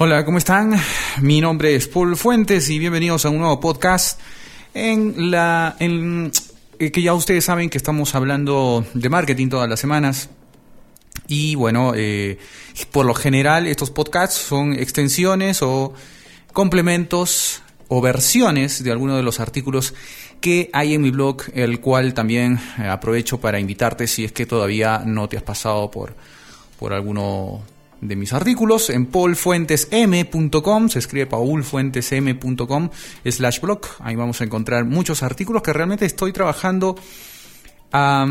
Hola, ¿cómo están? Mi nombre es Paul Fuentes y bienvenidos a un nuevo podcast en la en, eh, que ya ustedes saben que estamos hablando de marketing todas las semanas. Y bueno, eh, por lo general estos podcasts son extensiones o complementos o versiones de algunos de los artículos que hay en mi blog, el cual también eh, aprovecho para invitarte si es que todavía no te has pasado por, por alguno de mis artículos en paulfuentesm.com, se escribe paulfuentesm.com slash blog, ahí vamos a encontrar muchos artículos que realmente estoy trabajando a,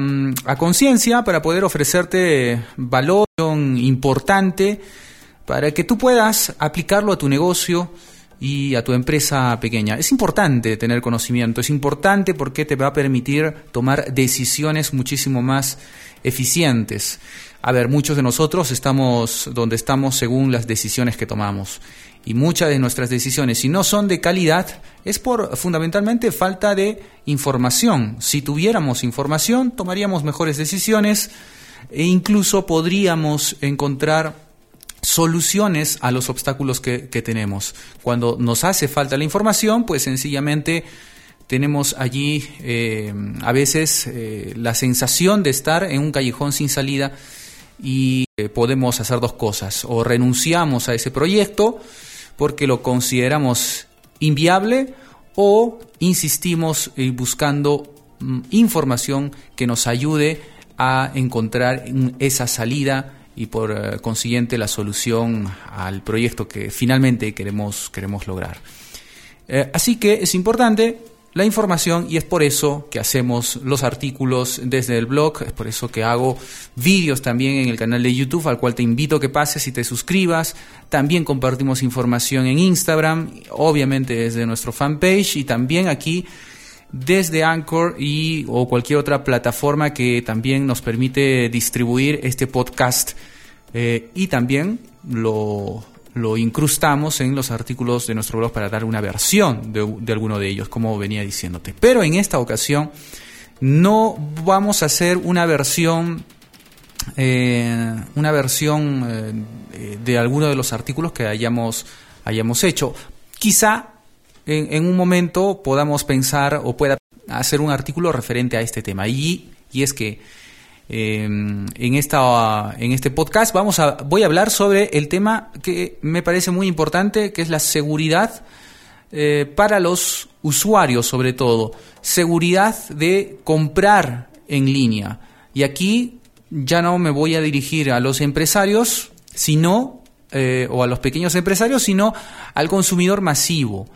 a conciencia para poder ofrecerte valor importante para que tú puedas aplicarlo a tu negocio y a tu empresa pequeña. Es importante tener conocimiento, es importante porque te va a permitir tomar decisiones muchísimo más eficientes. A ver, muchos de nosotros estamos donde estamos según las decisiones que tomamos. Y muchas de nuestras decisiones, si no son de calidad, es por fundamentalmente falta de información. Si tuviéramos información, tomaríamos mejores decisiones e incluso podríamos encontrar soluciones a los obstáculos que, tenemos. Cuando nos hace falta la información, pues sencillamente tenemos allí eh, a veces eh, la sensación de estar en un callejón sin salida y eh, podemos hacer dos cosas. O renunciamos a ese proyecto porque lo consideramos inviable o insistimos buscando mm, información que nos ayude a encontrar esa salida y por eh, consiguiente la solución al proyecto que finalmente queremos, queremos lograr. Eh, así que es importante la información y es por eso que hacemos los artículos desde el blog, es por eso que hago vídeos también en el canal de YouTube al cual te invito a que pases y te suscribas. También compartimos información en Instagram, obviamente desde nuestro fanpage y también aquí desde Anchor y o cualquier otra plataforma que también nos permite distribuir este podcast eh, y también lo, lo, incrustamos en los artículos de nuestro blog para dar una versión de, alguno de ellos, como venía diciéndote. Pero en esta ocasión no vamos a hacer una versión eh, una versión eh, de alguno de los artículos que hayamos, hayamos hecho. Quizá en, un momento podamos pensar o pueda hacer un artículo referente a este tema. Y, y es que eh, en, esta, en este podcast vamos a, voy a hablar sobre el tema que me parece muy importante, que es la seguridad eh, para los usuarios sobre todo. Seguridad de comprar en línea. Y aquí ya no me voy a dirigir a los empresarios, sino, eh, o a los pequeños empresarios, sino al consumidor masivo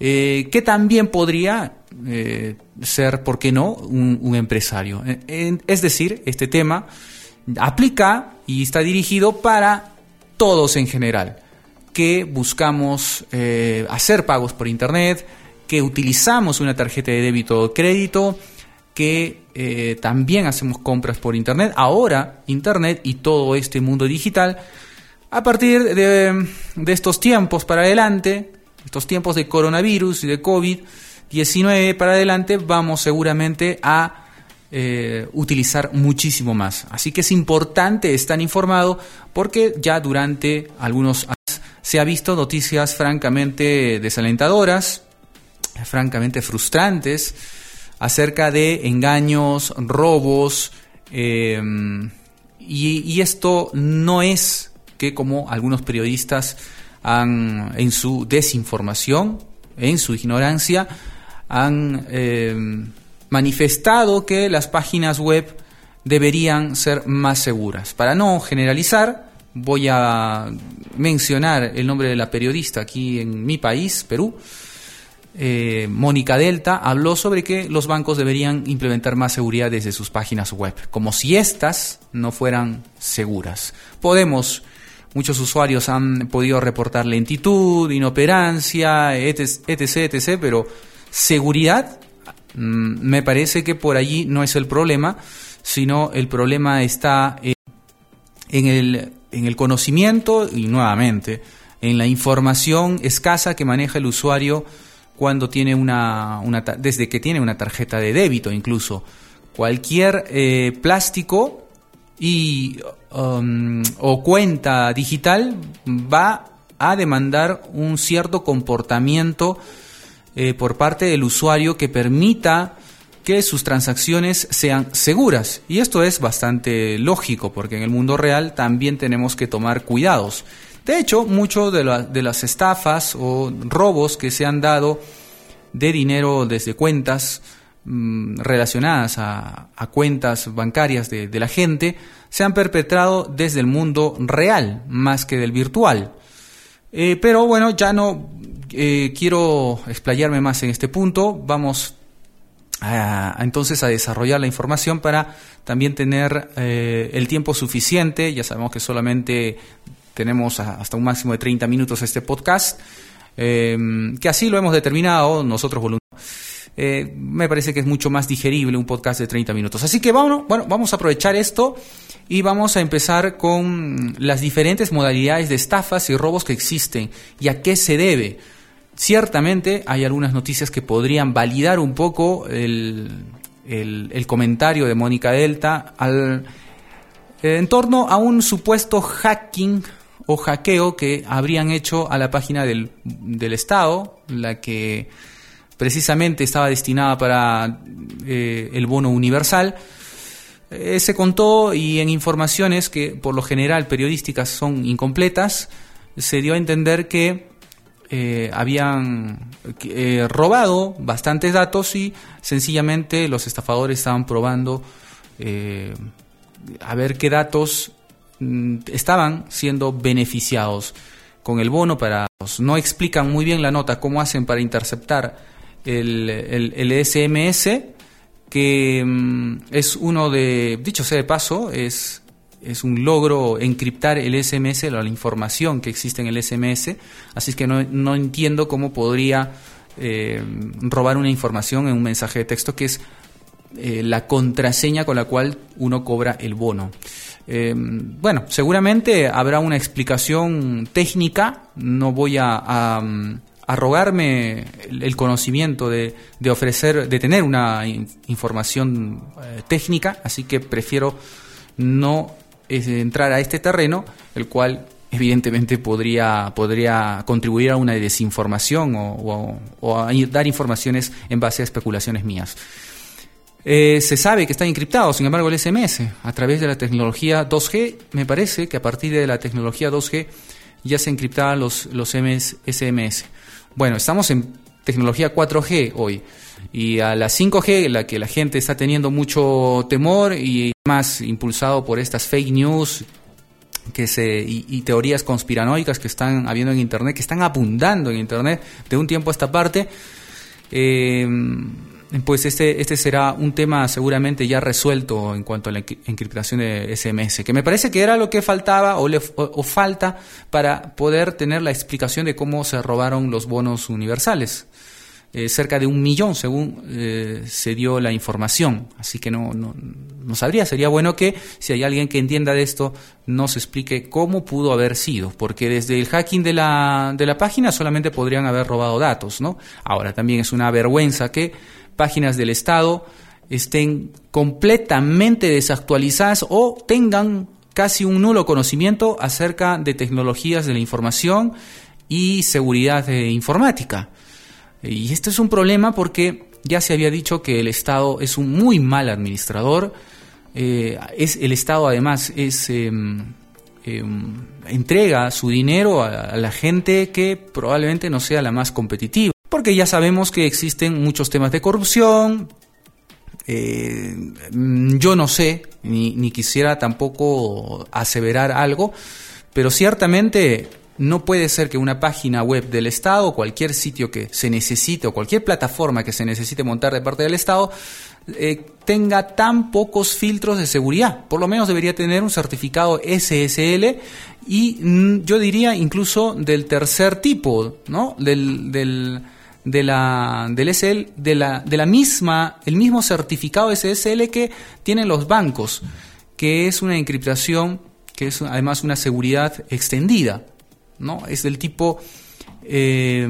eh, que también podría eh, ser, ¿por qué no?, un, empresario. es decir, este tema aplica y está dirigido para todos en general, que buscamos eh, hacer pagos por Internet, que utilizamos una tarjeta de débito o crédito, que eh, también hacemos compras por Internet. Ahora, Internet y todo este mundo digital, a partir de, de estos tiempos para adelante, estos tiempos de coronavirus y de COVID-19 para adelante, vamos seguramente a eh, utilizar muchísimo más. Así que es importante estar informado porque ya durante algunos años se ha visto noticias francamente desalentadoras, francamente frustrantes, acerca de engaños, robos, eh, y esto no es que como algunos periodistas han, en su desinformación, en su ignorancia, han eh, manifestado que las páginas web deberían ser más seguras. Para no generalizar, voy a mencionar el nombre de la periodista aquí en mi país, Perú. Eh, Mónica Delta habló sobre que los bancos deberían implementar más seguridad desde sus páginas web, como si éstas no fueran seguras. Podemos Muchos usuarios han podido reportar lentitud, inoperancia, etc, etc, pero seguridad mm, me parece que por allí no es el problema, sino el problema está en el, en el conocimiento y nuevamente en la información escasa que maneja el usuario cuando tiene una, una desde que tiene una tarjeta de débito incluso. Cualquier eh, plástico y, um, o cuenta digital va a demandar un cierto comportamiento eh, por parte del usuario que permita que sus transacciones sean seguras. Y esto es bastante lógico, porque en el mundo real también tenemos que tomar cuidados. De hecho, muchos de, de las estafas o robos que se han dado de dinero desde cuentas mm, relacionadas a, cuentas bancarias de, la gente se han perpetrado desde el mundo real más que del virtual. Eh, pero bueno, ya no eh, quiero explayarme más en este punto. Vamos entonces a desarrollar la información para también tener eh, el tiempo suficiente. Ya sabemos que solamente tenemos hasta un máximo de 30 minutos este podcast, que así lo hemos determinado nosotros voluntariamente. Eh, me parece que es mucho más digerible un podcast de 30 minutos. Así que bueno, bueno, vamos a aprovechar esto y vamos a empezar con las diferentes modalidades de estafas y robos que existen y a qué se debe. Ciertamente hay algunas noticias que podrían validar un poco el, comentario de Mónica Delta al, en torno a un supuesto hacking o hackeo que habrían hecho a la página del, Estado, la que precisamente estaba destinada para eh, el bono universal. Eh, se contó y en informaciones que por lo general periodísticas son incompletas, se dio a entender que eh, habían robado bastantes datos y sencillamente los estafadores estaban probando a ver qué datos Mm, estaban siendo beneficiados con el bono para no explican muy bien la nota cómo hacen para interceptar el, el, SMS que mm, es uno de dicho sea de paso es es un logro encriptar el SMS, la, información que existe en el SMS, así es que no, no entiendo cómo podría eh, robar una información en un mensaje de texto que es eh, la contraseña con la cual uno cobra el bono. Eh, bueno, seguramente habrá una explicación técnica, no voy a, arrogarme el, conocimiento de, ofrecer, de tener una información eh, técnica, así que prefiero no entrar a este terreno, el cual evidentemente podría, podría contribuir a una desinformación o a dar informaciones en base a especulaciones mías. Eh, se sabe que está encriptado, sin embargo, el SMS a través de la tecnología 2G, me parece que a partir de la tecnología 2G ya se encriptaban los, los SMS. Bueno, estamos en tecnología 4G hoy y a la 5G, la que la gente está teniendo mucho temor y más impulsado por estas fake news que se, y, teorías conspiranoicas que están habiendo en Internet, que están abundando en Internet de un tiempo a esta parte. Eh, pues este, este será un tema seguramente ya resuelto en cuanto a la encriptación de SMS, que me parece que era lo que faltaba o, o, falta para poder tener la explicación de cómo se robaron los bonos universales. Eh, cerca de un millón, según eh, se dio la información. Así que no, no, no, sabría. Sería bueno que, si hay alguien que entienda de esto, nos explique cómo pudo haber sido. Porque desde el hacking de la, de la página solamente podrían haber robado datos, ¿no? Ahora también es una vergüenza que páginas del Estado estén completamente desactualizadas o tengan casi un nulo conocimiento acerca de tecnologías de la información y seguridad informática. Y esto es un problema porque ya se había dicho que el Estado es un muy mal administrador. Eh, es, el Estado además em, em, entrega su dinero a la gente que probablemente no sea la más competitiva porque ya sabemos que existen muchos temas de corrupción. Eh, yo no sé, ni, quisiera tampoco aseverar algo, pero ciertamente no puede ser que una página web del Estado, cualquier sitio que se necesite o cualquier plataforma que se necesite montar de parte del Estado, eh, tenga tan pocos filtros de seguridad. Por lo menos debería tener un certificado SSL y mm, yo diría incluso del tercer tipo, ¿no? del de la, del SL, de la, de la misma, el mismo certificado SSL que tienen los bancos, que es una encriptación, que es además una seguridad extendida, ¿no? Es del tipo eh,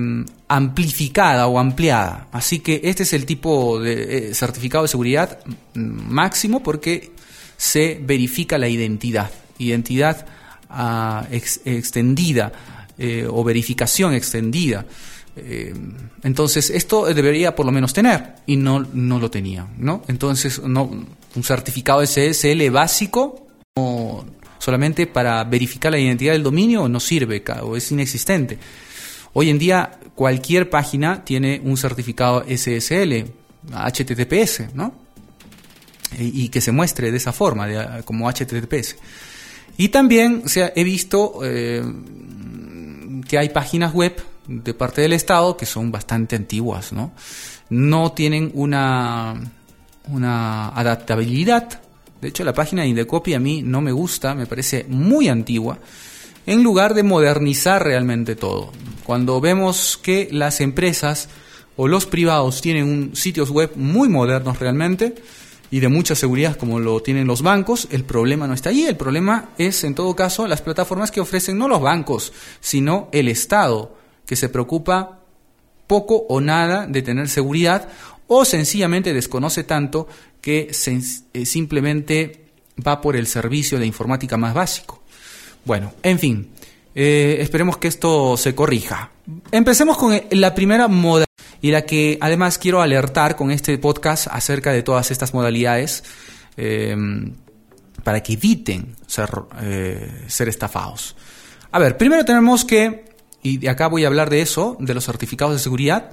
amplificada o ampliada. Así que este es el tipo de eh, certificado de seguridad máximo porque se verifica la identidad, identidad ah, extendida eh, o verificación extendida. Eh, entonces, esto debería por lo menos tener y no, no lo tenía, ¿no? Entonces, no, un certificado SSL básico solamente para verificar la identidad del dominio no sirve o es inexistente. Hoy en día cualquier página tiene un certificado SSL, HTTPS, ¿no? Y, que se muestre de esa forma, como HTTPS. Y también se he visto eh, que hay páginas web de parte del Estado que son bastante antiguas, ¿no? No tienen una, una adaptabilidad. De hecho, la página de Indecopy a mí no me gusta, me parece muy antigua, en lugar de modernizar realmente todo. Cuando vemos que las empresas o los privados tienen un, sitios web muy modernos realmente y de mucha seguridad como lo tienen los bancos, el problema no está allí, el problema es en todo caso las plataformas que ofrecen no los bancos, sino el Estado que se preocupa poco o nada de tener seguridad o sencillamente desconoce tanto que eh, simplemente va por el servicio de informática más básico. Bueno, en fin, eh, esperemos que esto se corrija. Empecemos con la primera moda y la que además quiero alertar con este podcast acerca de todas estas modalidades em, para que eviten ser, eh, ser estafados. A ver, primero tenemos que y de acá voy a hablar de eso, de los certificados de seguridad.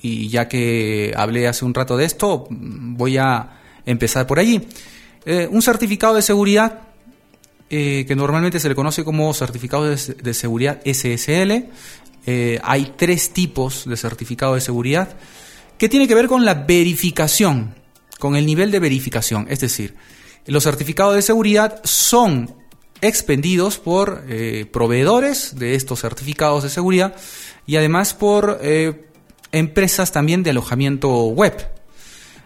Y ya que hablé hace un rato de esto, voy a empezar por allí. Eh, un certificado de seguridad eh, que normalmente se le conoce como certificado de, seguridad SSL. Eh, hay tres tipos de certificado de seguridad que tiene que ver con la verificación, con el nivel de verificación. Es decir, los certificados de seguridad son expendidos por eh, proveedores de estos certificados de seguridad y además por eh, empresas también de alojamiento web.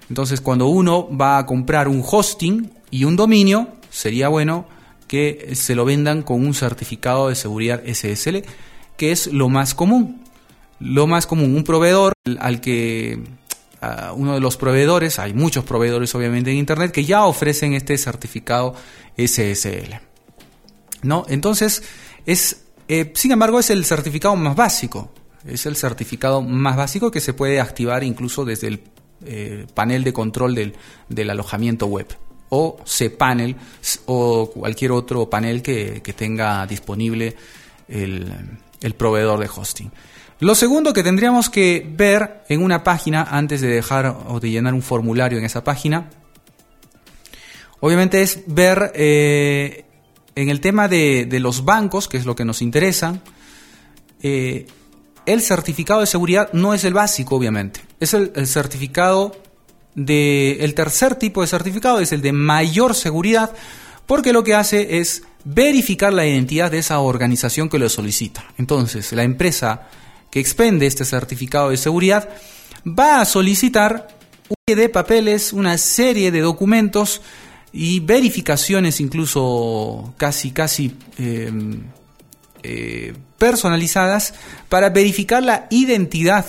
Entonces, cuando uno va a comprar un hosting y un dominio, sería bueno que se lo vendan con un certificado de seguridad SSL, que es lo más común. Lo más común, un proveedor al que uno de los proveedores, hay muchos proveedores obviamente en Internet que ya ofrecen este certificado SSL. ¿No? Entonces, es, eh, sin embargo, es el certificado más básico. Es el certificado más básico que se puede activar incluso desde el eh, panel de control del, del, alojamiento web o cPanel o cualquier otro panel que, tenga disponible el, el proveedor de hosting. Lo segundo que tendríamos que ver en una página antes de dejar o de llenar un formulario en esa página, obviamente es ver eh, en el tema de, los bancos, que es lo que nos interesa, eh, el certificado de seguridad no es el básico, obviamente. Es el, certificado de. El tercer tipo de certificado es el de mayor seguridad, porque lo que hace es verificar la identidad de esa organización que lo solicita. Entonces, la empresa que expende este certificado de seguridad va a solicitar una serie de papeles, una serie de documentos y verificaciones incluso casi, casi eh, eh, personalizadas para verificar la identidad,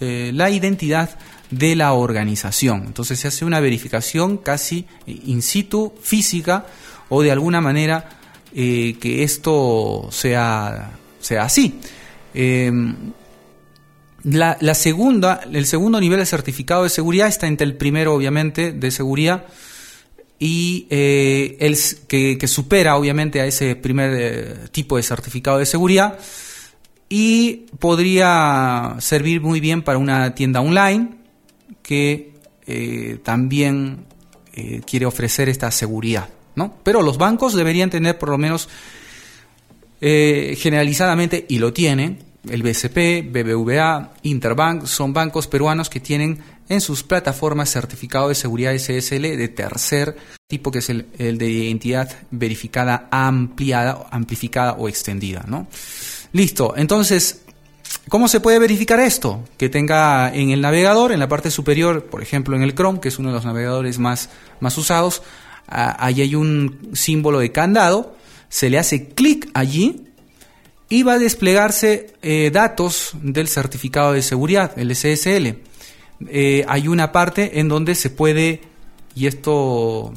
eh, la identidad de la organización. Entonces se hace una verificación casi in situ, física, o de alguna manera que esto sea, sea así. La, la, segunda, el segundo nivel de certificado de seguridad está entre el primero, obviamente, de seguridad, y eh, el, que, supera obviamente a ese primer eh, tipo de certificado de seguridad y podría servir muy bien para una tienda online que eh, también quiere ofrecer esta seguridad. ¿no? Pero los bancos deberían tener por lo menos generalizadamente, y lo tienen, el BCP, BBVA, Interbank, son bancos peruanos que tienen en sus plataformas certificado de seguridad SSL de tercer tipo, que es el, de identidad verificada ampliada, amplificada o extendida. ¿no? Listo, entonces, ¿cómo se puede verificar esto? Que tenga en el navegador, en la parte superior, por ejemplo en el Chrome, que es uno de los navegadores más, más usados, ahí hay un símbolo de candado, se le hace clic allí y va a desplegarse eh, datos del certificado de seguridad, el SSL. Eh, hay una parte en donde se puede, y esto,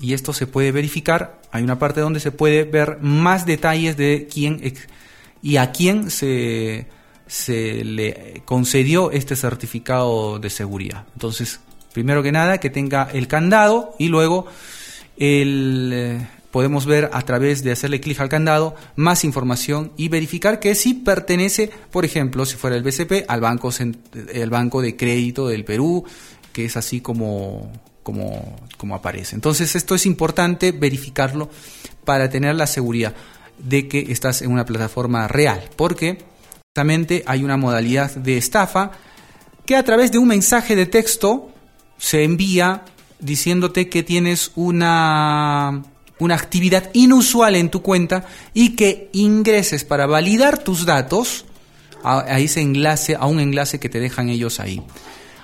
y esto se puede verificar, Hay una parte donde se puede ver más detalles de quién y a quién se, se le concedió este certificado de seguridad. Entonces, primero que nada, que tenga el candado y luego el, eh, podemos ver a través de hacerle clic al candado más información y verificar que si pertenece, por ejemplo, si fuera el BCP, al banco, el banco de crédito del Perú, que es así como, como, como aparece. Entonces esto es importante verificarlo para tener la seguridad de que estás en una plataforma real, porque justamente hay una modalidad de estafa que a través de un mensaje de texto se envía diciéndote que tienes una, una actividad inusual en tu cuenta y que ingreses para validar tus datos a, ese enlace, a un enlace que te dejan ellos ahí.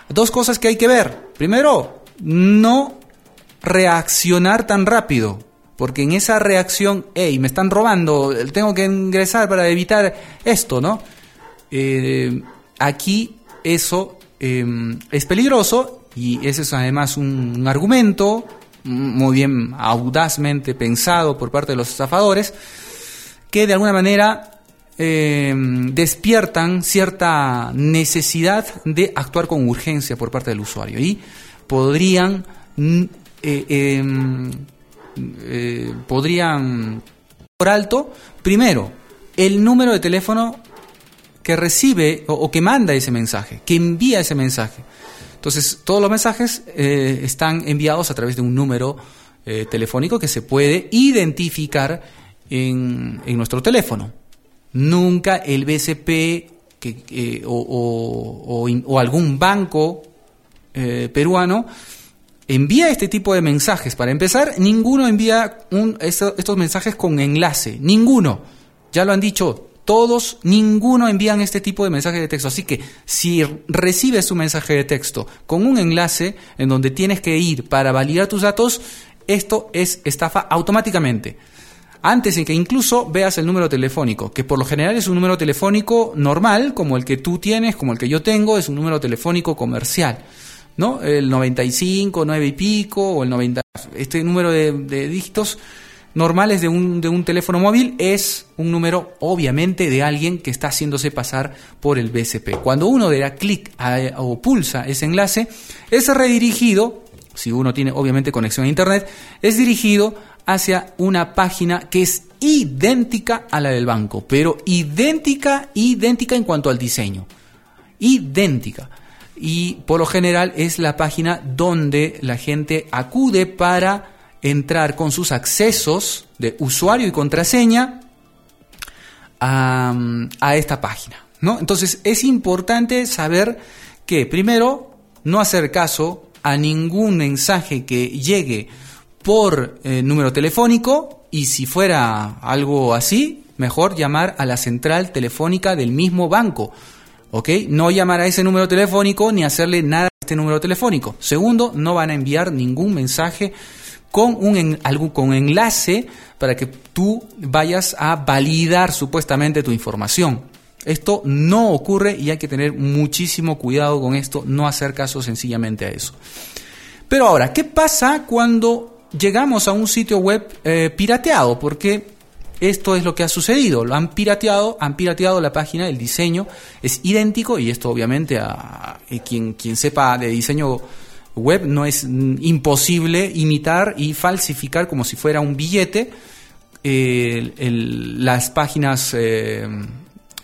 Dos cosas que hay que ver. Primero, no reaccionar tan rápido. Porque en esa reacción, hey, me están robando, tengo que ingresar para evitar esto, ¿no? Eh, aquí eso em, es peligroso y ese es además un, argumento muy bien audazmente pensado por parte de los estafadores que de alguna manera em, despiertan cierta necesidad de actuar con urgencia por parte del usuario y podrían mm, eh, em, eh, podrían por alto, primero, el número de teléfono que recibe o, que manda ese mensaje, que envía ese mensaje. Entonces, todos los mensajes eh, están enviados a través de un número eh, telefónico que se puede identificar en, nuestro teléfono. Nunca el BCP que, o, o, algún banco peruano envía este tipo de mensajes. Para empezar, ninguno envía estos mensajes con enlace. Ninguno. Ya lo han dicho todos, ninguno envían este tipo de mensajes de texto. Así que si recibes un mensaje de texto con un enlace en donde tienes que ir para validar tus datos, esto es estafa automáticamente. Antes de que incluso veas el número telefónico, que por lo general es un número telefónico normal, como el que tú tienes, como el que yo tengo, es un número telefónico comercial. ¿no? El 95, 9 y pico, o el 90. Este número de, dígitos normales de un, de un teléfono móvil es un número, obviamente, de alguien que está haciéndose pasar por el BCP. Cuando uno da clic o pulsa ese enlace, es redirigido, si uno tiene obviamente conexión a Internet, es dirigido hacia una página que es idéntica a la del banco, pero idéntica, idéntica en cuanto al diseño. Idéntica y por lo general es la página donde la gente acude para entrar con sus accesos de usuario y contraseña a, esta página. ¿no? Entonces es importante saber que primero no hacer caso a ningún mensaje que llegue por eh, número telefónico y si fuera algo así, mejor llamar a la central telefónica del mismo banco ¿ok? No llamar a ese número telefónico ni hacerle nada a este número telefónico. Segundo, no van a enviar ningún mensaje con un algún, con enlace para que tú vayas a validar supuestamente tu información. Esto no ocurre y hay que tener muchísimo cuidado con esto, no hacer caso sencillamente a eso. Pero ahora, ¿qué pasa cuando llegamos a un sitio web eh, pirateado? Porque esto es lo que ha sucedido, lo han pirateado, han pirateado la página, el diseño es idéntico y esto obviamente a, eh, quien, quien sepa de diseño web no es imposible imitar y falsificar como si fuera un billete las páginas eh,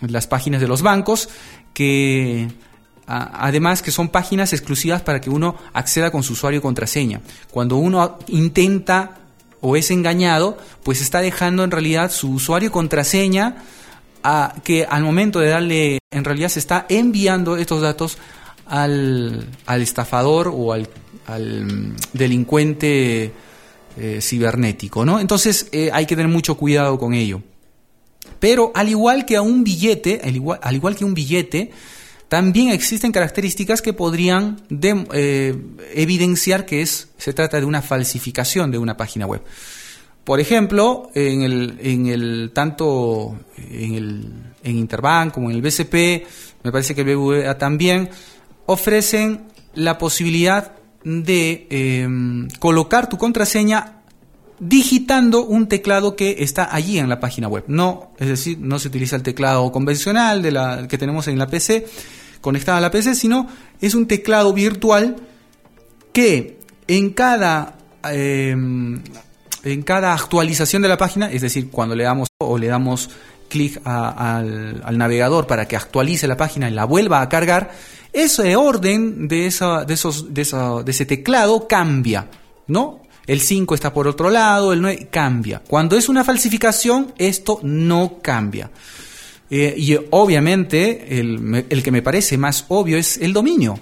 las páginas de los bancos que además que son páginas exclusivas para que uno acceda con su usuario contraseña. Cuando uno intenta o es engañado, pues está dejando en realidad su usuario contraseña a, que al momento de darle, en realidad se está enviando estos datos al, al estafador o al, al delincuente eh, cibernético, ¿no? Entonces eh, hay que tener mucho cuidado con ello. Pero al igual que a un billete, al igual, al igual que un billete, también existen características que podrían eh, evidenciar que es, se trata de una falsificación de una página web. Por ejemplo, en el, en el tanto en, el, en Interbank como en el BCP, me parece que el BBVA también, ofrecen la posibilidad de em, colocar tu contraseña digitando un teclado que está allí en la página web. No, es decir, no se utiliza el teclado convencional que tenemos en la PC, conectada a la PC, sino es un teclado virtual que en cada em, en cada actualización de la página, es decir, cuando le damos o le damos clic al, navegador para que actualice la página y la vuelva a cargar, ese orden de, esa, de, esos, de, de ese teclado cambia, ¿no? El 5 está por otro lado, el 9 cambia. Cuando es una falsificación, esto no cambia. Eh, y obviamente el que me parece más obvio es el dominio.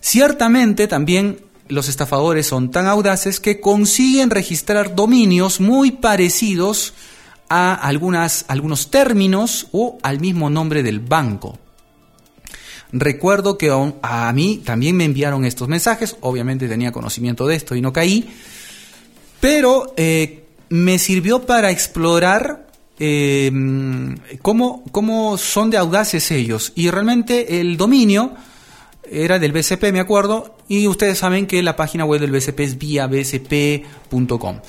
Ciertamente también los estafadores son tan audaces que consiguen registrar dominios muy parecidos a algunas, algunos términos o al mismo nombre del banco. Recuerdo que a mí también me enviaron estos mensajes, obviamente tenía conocimiento de esto y no caí, pero eh, me sirvió para explorar eh, cómo, cómo son de audaces ellos. Y realmente el dominio era del BCP, me acuerdo, y ustedes saben que la página web del BCP es vía bcp.com.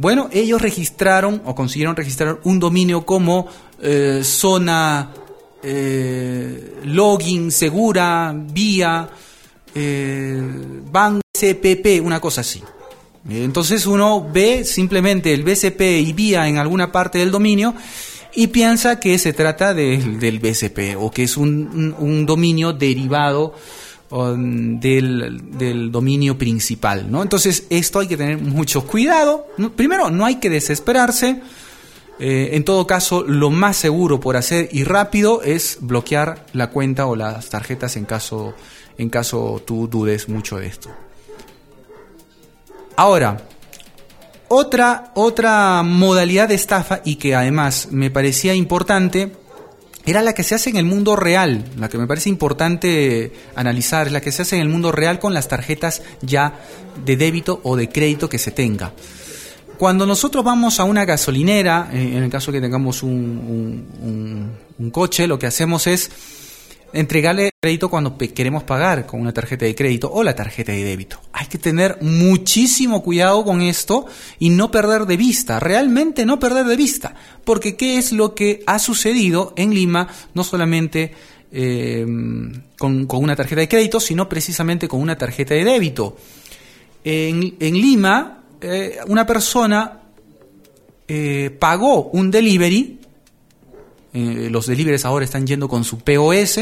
Bueno, ellos registraron o consiguieron registrar un dominio como eh, zona eh, login segura vía eh, BCPP, una cosa así. Entonces uno ve simplemente el BCP y vía en alguna parte del dominio y piensa que se trata del BCP o que es un, dominio derivado um, del, dominio principal. ¿no? Entonces esto hay que tener mucho cuidado. Primero, no hay que desesperarse. Eh, en todo caso, lo más seguro por hacer y rápido es bloquear la cuenta o las tarjetas en caso, en caso tú dudes mucho de esto. Ahora, otra, otra modalidad de estafa y que además me parecía importante era la que se hace en el mundo real, la que me parece importante analizar, es la que se hace en el mundo real con las tarjetas ya de débito o de crédito que se tenga. Cuando nosotros vamos a una gasolinera, eh, en el caso que tengamos un, un coche, lo que hacemos es entregarle crédito cuando queremos pagar con una tarjeta de crédito o la tarjeta de débito. Hay que tener muchísimo cuidado con esto y no perder de vista, realmente no perder de vista, porque ¿qué es lo que ha sucedido en Lima? No solamente eh, con, una tarjeta de crédito, sino precisamente con una tarjeta de débito. En, Lima, eh, una persona eh, pagó un delivery eh, los deliveries ahora están yendo con su POS,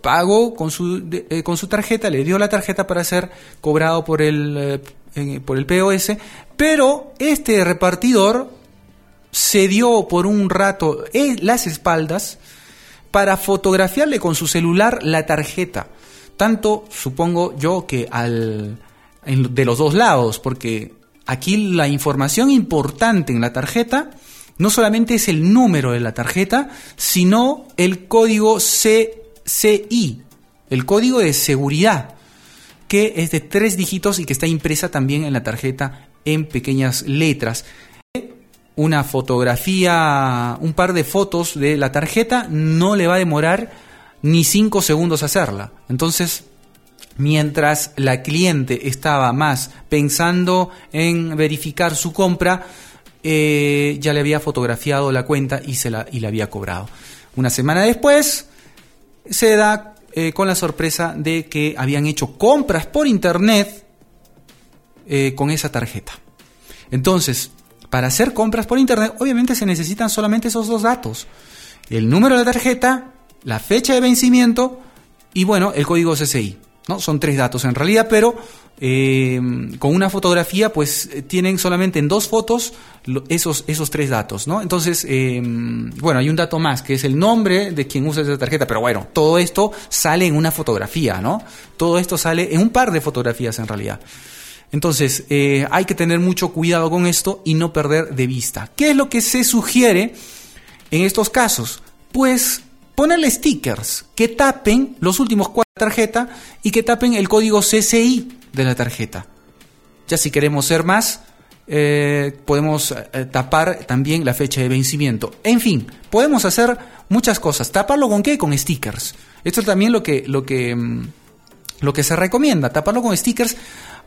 pagó con su, eh, con su tarjeta, le dio la tarjeta para ser cobrado por el, eh, por el POS, pero este repartidor se dio por un rato las espaldas para fotografiarle con su celular la tarjeta. Tanto supongo yo que al, de los dos lados, porque aquí la información importante en la tarjeta no solamente es el número de la tarjeta, sino el código CCI, el código de seguridad, que es de tres dígitos y que está impresa también en la tarjeta en pequeñas letras. Una fotografía, un par de fotos de la tarjeta no le va a demorar ni cinco segundos hacerla. Entonces, mientras la cliente estaba más pensando en verificar su compra, eh, ya le había fotografiado la cuenta y, se la, y había cobrado. Una semana después se da eh, con la sorpresa de que habían hecho compras por internet eh, con esa tarjeta. Entonces, para hacer compras por internet, obviamente se necesitan solamente esos dos datos. El número de la tarjeta, la fecha de vencimiento y bueno, el código CCI. ¿no? Son tres datos en realidad, pero eh, con una fotografía, pues eh, tienen solamente en dos fotos esos, esos tres datos, ¿no? Entonces, eh, bueno, hay un dato más, que es el nombre de quien usa esa tarjeta, pero bueno, todo esto sale en una fotografía, ¿no? Todo esto sale en un par de fotografías en realidad. Entonces, hay que tener mucho cuidado con esto y no perder de vista. ¿Qué es lo que se sugiere en estos casos? Pues ponerle stickers que tapen los últimos cuatro tarjeta y que tapen el código CCI de la tarjeta. Ya si queremos ser más, eh, podemos eh, tapar también la fecha de vencimiento. En fin, podemos hacer muchas cosas. ¿Taparlo con qué? Con stickers. Esto es también lo que, lo que, mm, lo que se recomienda, taparlo con stickers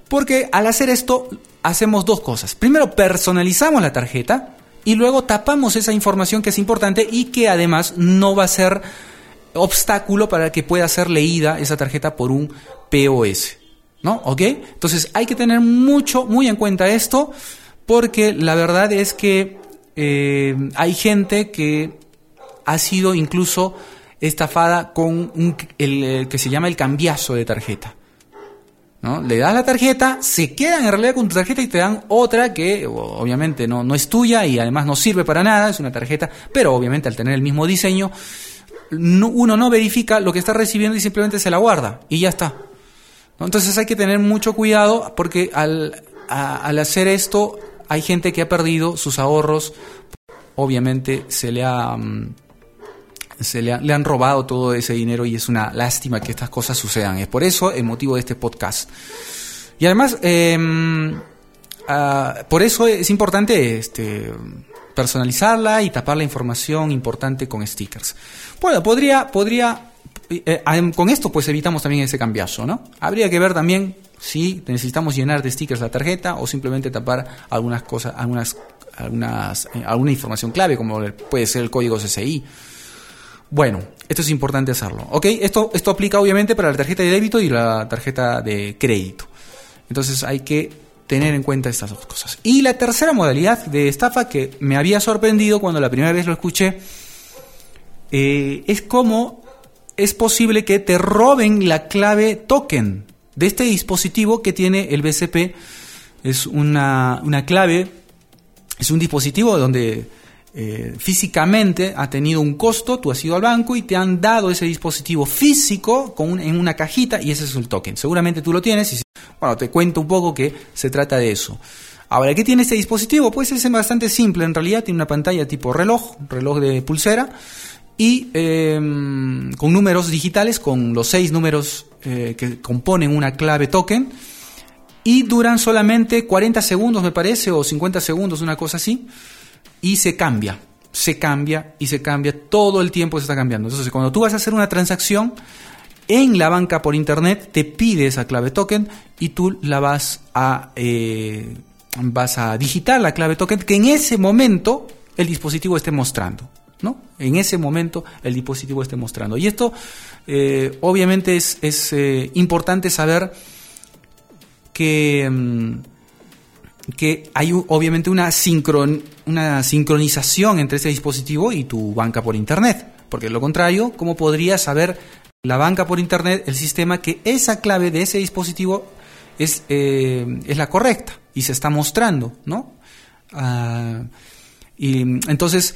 Porque al hacer esto hacemos dos cosas. Primero, personalizamos la tarjeta y luego tapamos esa información que es importante y que además no va a ser obstáculo para que pueda ser leída esa tarjeta por un POS. ¿No? ¿Ok? Entonces hay que tener mucho, muy en cuenta esto porque la verdad es que eh, hay gente que ha sido incluso estafada con un, el, que se llama el cambiazo de tarjeta. ¿no? Le das la tarjeta, se quedan en realidad con tu tarjeta y te dan otra que obviamente no, no es tuya y además no sirve para nada, es una tarjeta, pero obviamente al tener el mismo diseño, uno no verifica lo que está recibiendo y simplemente se la guarda y ya está. Entonces hay que tener mucho cuidado porque al, al hacer esto hay gente que ha perdido sus ahorros, obviamente se le ha... Mm, se le, han robado todo ese dinero y es una lástima que estas cosas sucedan. Es por eso el motivo de este podcast. Y además, em, ah, por eso es importante este, personalizarla y tapar la información importante con stickers. Bueno, podría, podría, eh, con esto pues evitamos también ese cambiazo, ¿no? Habría que ver también si necesitamos llenar de stickers la tarjeta o simplemente tapar algunas cosas, algunas, algunas, eh, alguna información clave como puede ser el código CCI bueno, esto es importante hacerlo. ¿Ok? Esto, esto aplica obviamente para la tarjeta de débito y la tarjeta de crédito. Entonces hay que tener en cuenta estas dos cosas. Y la tercera modalidad de estafa que me había sorprendido cuando la primera vez lo escuché eh, es cómo es posible que te roben la clave token de este dispositivo que tiene el BCP. Es una, una clave, es un dispositivo donde eh, físicamente ha tenido un costo, tú has ido al banco y te han dado ese dispositivo físico con en una cajita y ese es el token. Seguramente tú lo tienes y bueno, te cuento un poco que se trata de eso. Ahora, ¿qué tiene este dispositivo? Pues es bastante simple, en realidad tiene una pantalla tipo reloj, reloj de pulsera y em, con números digitales, con los seis números eh, que componen una clave token y duran solamente 40 segundos me parece o 50 segundos, una cosa así y se cambia, se cambia y se cambia, todo el tiempo se está cambiando. Entonces, cuando tú vas a hacer una transacción en la banca por internet, te pide esa clave token y tú la vas a, eh, vas a digitar la clave token que en ese momento el dispositivo esté mostrando. ¿No? En ese momento el dispositivo esté mostrando. Y esto eh, obviamente es, eh, importante saber que... Mm, hay obviamente una, sincronización entre ese dispositivo y tu banca por Internet. Porque de lo contrario, ¿cómo podría saber la banca por Internet, el sistema, que esa clave de ese dispositivo es, eh, es la correcta y se está mostrando, ¿no? Ah, y entonces,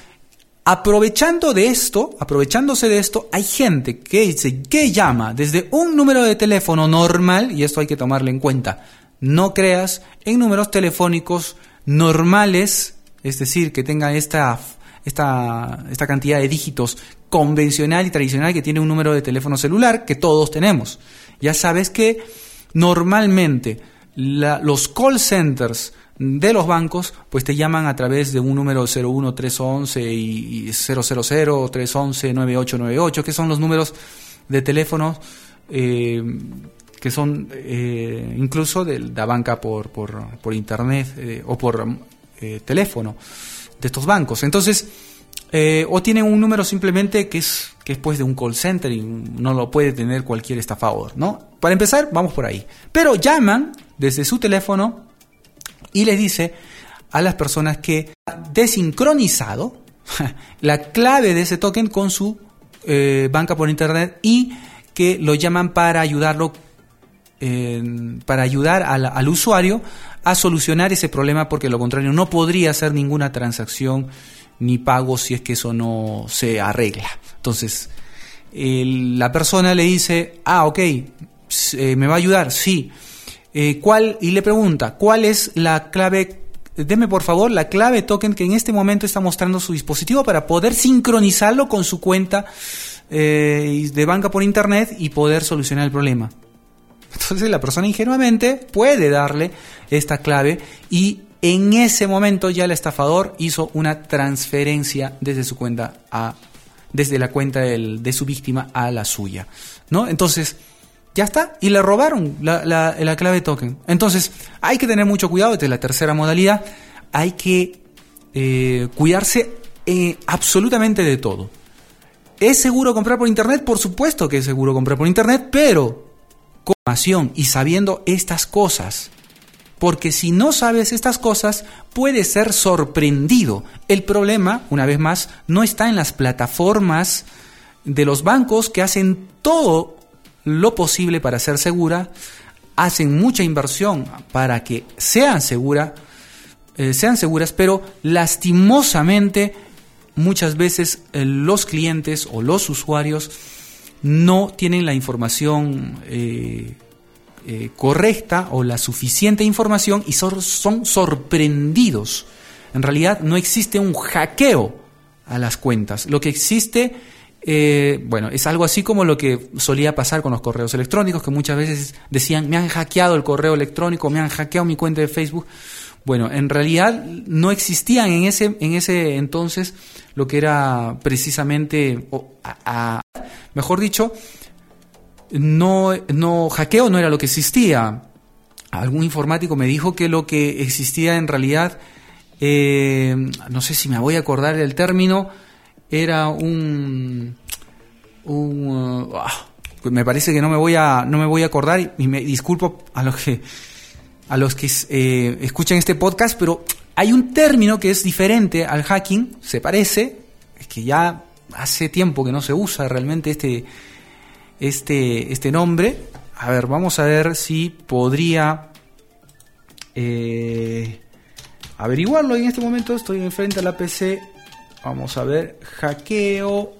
aprovechando de esto, aprovechándose de esto, hay gente que, que llama desde un número de teléfono normal, y esto hay que tomarlo en cuenta, no creas en números telefónicos normales, es decir, que tenga esta, esta, esta cantidad de dígitos convencional y tradicional que tiene un número de teléfono celular que todos tenemos. Ya sabes que normalmente los call centers de los bancos pues te llaman a través de un número 01311 y, y 000 311 9898 que son los números de teléfono eh, que son eh, incluso de la banca por, por, internet eh, o por eh, teléfono de estos bancos. Entonces, o tienen un número simplemente que es, que es pues de un call center y no lo puede tener cualquier estafador, ¿no? Para empezar, vamos por ahí. Pero llaman desde su teléfono y les dice a las personas que ha desincronizado la clave de ese token con su banca por internet y que lo llaman para ayudarlo para ayudar al, usuario a solucionar ese problema porque lo contrario no podría hacer ninguna transacción ni pago si es que eso no se arregla. Entonces, la persona le dice, ah, ok, eh, me va a ayudar, sí. Eh, ¿cuál? Y le pregunta, ¿cuál es la clave? Deme por favor la clave token que en este momento está mostrando su dispositivo para poder sincronizarlo con su cuenta eh, de banca por internet y poder solucionar el problema. Entonces la persona ingenuamente puede darle esta clave y en ese momento ya el estafador hizo una transferencia desde su cuenta a desde la cuenta de su víctima a la suya, ¿no? Entonces Ya está, y le robaron la, la, clave token. Entonces, hay que tener mucho cuidado, esta es la tercera modalidad, hay que eh, cuidarse eh, absolutamente de todo. ¿Es seguro comprar por Internet? Por supuesto que es seguro comprar por Internet, pero con información y sabiendo estas cosas. Porque si no sabes estas cosas, puedes ser sorprendido. El problema, una vez más, no está en las plataformas de los bancos que hacen todo lo posible para ser segura, hacen mucha inversión para que sean, segura, eh, sean seguras, pero lastimosamente muchas veces eh, los clientes o los usuarios no tienen la información eh, correcta o la suficiente información y son, son sorprendidos. En realidad no existe un hackeo a las cuentas. Lo que existe eh, bueno, es algo así como lo que solía pasar con los correos electrónicos, que muchas veces decían, me han hackeado el correo electrónico, me han hackeado mi cuenta de Facebook. Bueno, en realidad no existían en ese, en ese entonces lo que era precisamente, mejor dicho, no, no, hackeo no era lo que existía. Algún informático me dijo que lo que existía en realidad, eh, no sé si me voy a acordar del término, era un, un uh, ah, me parece que no me voy a no me voy a acordar y me disculpo a los que a los que eh, escuchan este podcast, pero hay un término que es diferente al hacking, se parece, es que ya hace tiempo que no se usa realmente este este este nombre. A ver, vamos a ver si podría eh, averiguarlo. En este momento estoy enfrente a la PC Vamos a ver, hackeo.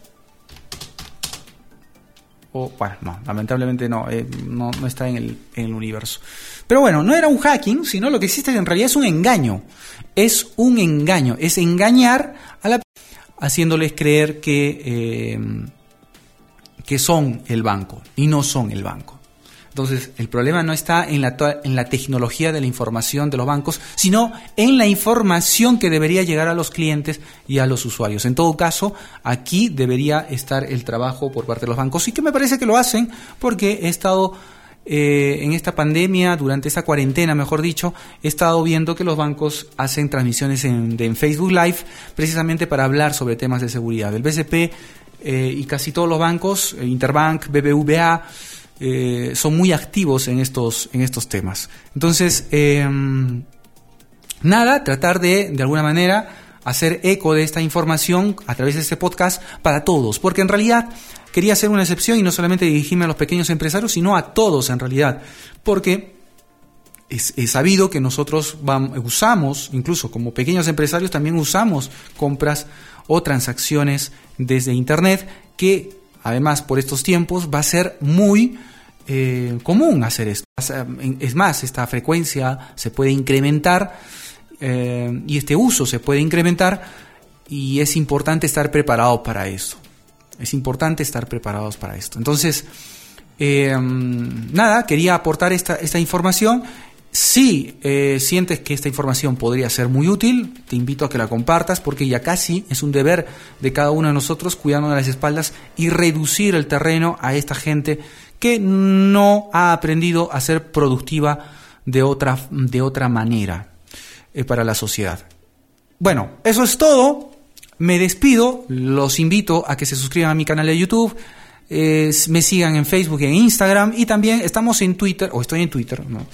O, bueno, no, lamentablemente no, eh, no, está en el, en el, universo. Pero bueno, no era un hacking, sino lo que existe en realidad es un engaño. Es un engaño, es engañar a la haciéndoles creer que, eh, que son el banco y no son el banco. Entonces, el problema no está en la, en la tecnología de la información de los bancos, sino en la información que debería llegar a los clientes y a los usuarios. En todo caso, aquí debería estar el trabajo por parte de los bancos y que me parece que lo hacen porque he estado eh, en esta pandemia, durante esta cuarentena, mejor dicho, he estado viendo que los bancos hacen transmisiones en, Facebook Live precisamente para hablar sobre temas de seguridad. El BCP eh, y casi todos los bancos, eh, Interbank, BBVA, eh, son muy activos en estos, en estos temas. Entonces, em, nada, tratar de, de alguna manera, hacer eco de esta información a través de este podcast para todos, porque en realidad quería hacer una excepción y no solamente dirigirme a los pequeños empresarios, sino a todos en realidad, porque es, sabido que nosotros usamos, incluso como pequeños empresarios, también usamos compras o transacciones desde Internet que además por estos tiempos va a ser muy eh, común hacer esto. Es más, esta frecuencia se puede incrementar eh, y este uso se puede incrementar y es importante estar preparado para eso. Es importante estar preparados para esto. Entonces, eh, nada, quería aportar esta, esta información si eh, sientes que esta información podría ser muy útil, te invito a que la compartas porque ya casi es un deber de cada uno de nosotros cuidarnos de las espaldas y reducir el terreno a esta gente que no ha aprendido a ser productiva de otra, de otra manera eh, para la sociedad. Bueno, eso es todo. Me despido. Los invito a que se suscriban a mi canal de YouTube me sigan en Facebook y en Instagram y también estamos en Twitter, o estoy en Twitter, ¿no?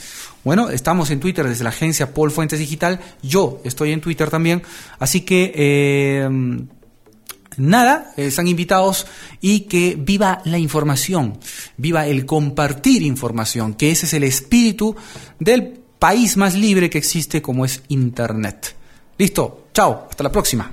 Bueno, estamos en Twitter desde la agencia Paul Fuentes Digital, yo estoy en Twitter también, así que eh, nada, están invitados y que viva la información, viva el compartir información, que ese es el espíritu del país más libre que existe como es Internet. Listo, chao, hasta la próxima.